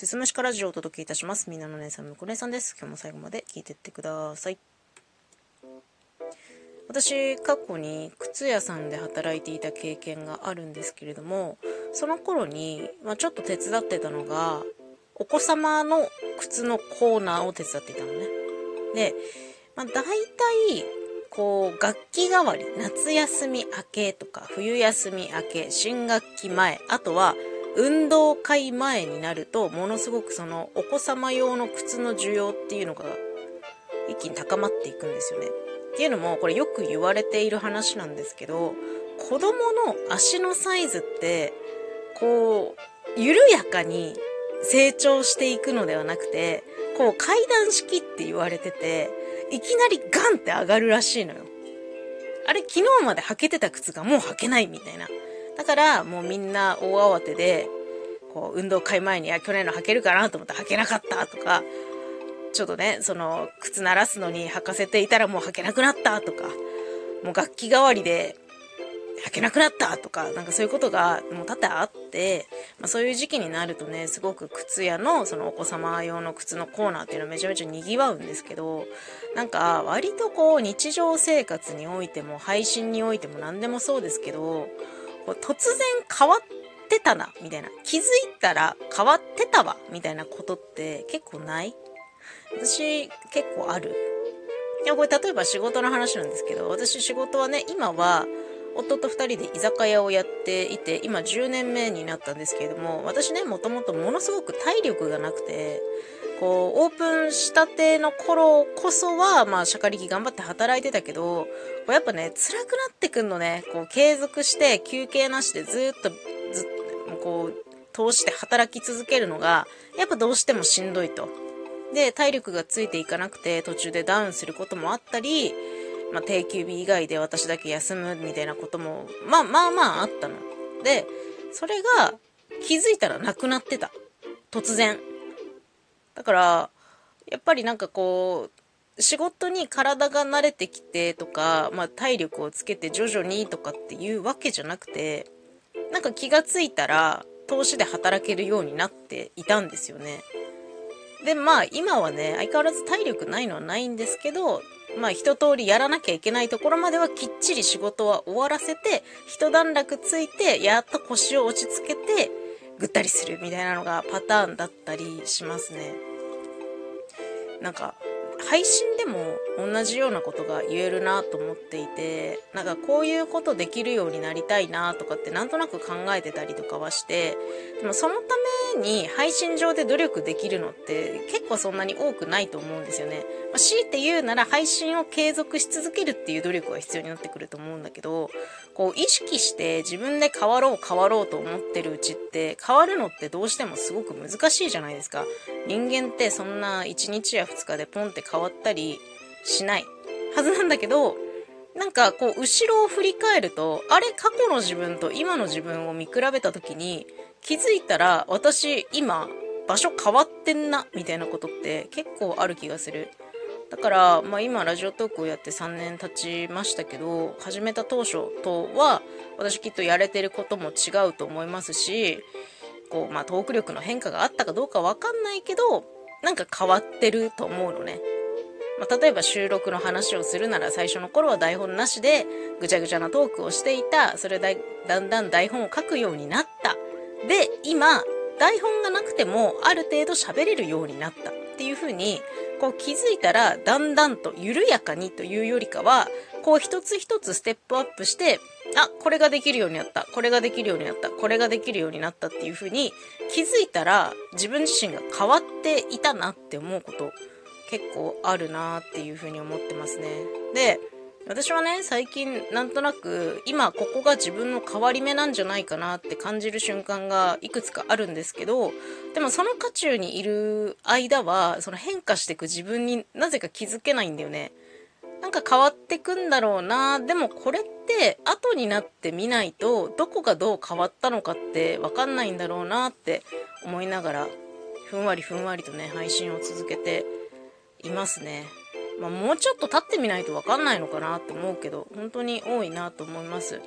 すすむしかラジオをお届けいたします。みんなの姉さん、むこ姉さんです。今日も最後まで聞いてってください。私、過去に靴屋さんで働いていた経験があるんですけれども、その頃に、まあ、ちょっと手伝ってたのが、お子様の靴のコーナーを手伝っていたのね。で、まあ、大体、こう、楽器代わり、夏休み明けとか、冬休み明け、新学期前、あとは、運動会前になると、ものすごくその、お子様用の靴の需要っていうのが、一気に高まっていくんですよね。っていうのも、これよく言われている話なんですけど、子供の足のサイズって、こう、緩やかに成長していくのではなくて、こう階段式って言われてて、いきなりガンって上がるらしいのよ。あれ昨日まで履けてた靴がもう履けないみたいな。だからもうみんな大慌てで、こう運動会前に、あ、去年の履けるかなと思ったら履けなかったとか、ちょっとね、その靴鳴らすのに履かせていたらもう履けなくなったとか、もう楽器代わりで履けなくなったとか、なんかそういうことがもう多々あって、まあ、そういう時期になるとね、すごく靴屋のそのお子様用の靴のコーナーっていうのはめちゃめちゃ賑わうんですけど、なんか割とこう日常生活においても配信においても何でもそうですけど、突然変わってたな、みたいな。気づいたら変わってたわ、みたいなことって結構ない？私結構ある。いや、これ例えば仕事の話なんですけど、私仕事はね、今は、夫と2人で居酒屋をやっていて今10年目になったんですけれども私ねもともとものすごく体力がなくてこうオープンしたての頃こそはまあしゃかりき頑張って働いてたけどこうやっぱね辛くなってくんのねこう継続して休憩なしでずっとずこう通して働き続けるのがやっぱどうしてもしんどいと。で体力がついていかなくて途中でダウンすることもあったりまあ、定休日以外で私だけ休むみたいなことも、まあまあまああったの。で、それが気づいたらなくなってた。突然。だから、やっぱりなんかこう、仕事に体が慣れてきてとか、まあ、体力をつけて徐々にとかっていうわけじゃなくて、なんか気がついたら投資で働けるようになっていたんですよね。で、まあ今はね、相変わらず体力ないのはないんですけど、まあ一通りやらなきゃいけないところまではきっちり仕事は終わらせて、一段落ついて、やっと腰を落ち着けて、ぐったりするみたいなのがパターンだったりしますね。なんか、配信でも同じようなことが言えるなと思っていてなんかこういうことできるようになりたいなとかってなんとなく考えてたりとかはしてでもそのために配信上で努力できるのって結構そんなに多くないと思うんですよね。まあ、強いて言うなら配信を継続し続けるっていう努力が必要になってくると思うんだけどこう意識して自分で変わろう変わろうと思ってるうちって変わるのってどうしてもすごく難しいじゃないですか。人間ってそんな1日や2日でポンって変わったりしないはずなんだけど、なんかこう後ろを振り返ると、あれ過去の自分と今の自分を見比べた時に気づいたら私今場所変わってんなみたいなことって結構ある気がする。だから、まあ、今ラジオトークをやって3年経ちましたけど始めた当初とは私きっとやれてることも違うと思いますしこう、まあ、トーク力の変化があったかどうかわかんないけどなんか変わってると思うのね。まあ、例えば収録の話をするなら最初の頃は台本なしでぐちゃぐちゃなトークをしていた。それだだんだん台本を書くようになった。で、今、台本がなくてもある程度喋れるようになったっていう風にこう気づいたらだんだんと緩やかにというよりかはこう一つ一つステップアップしてあこれができるようになったこれができるようになったこれができるようになったっていう風に気づいたら自分自身が変わっていたなって思うこと結構あるなっていうふうに思ってますね。で、私はね、最近なんとなく今ここが自分の変わり目なんじゃないかなって感じる瞬間がいくつかあるんですけど、でもその渦中にいる間は、その変化していく自分になぜか気づけないんだよね。なんか変わってくんだろうな。でもこれって後になってみないと、どこがどう変わったのかってわかんないんだろうなって思いながら、ふんわりふんわりとね、配信を続けていますね。まあ、もうちょっと経ってみないとわかんないのかなって思うけど、本当に多いなと思います。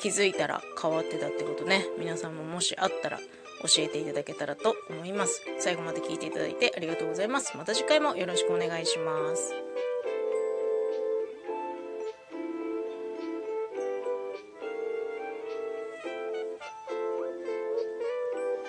気づいたら変わってたってことね。皆さんももしあったら教えていただけたらと思います。最後まで聞いていただいてありがとうございます。また次回もよろしくお願いします。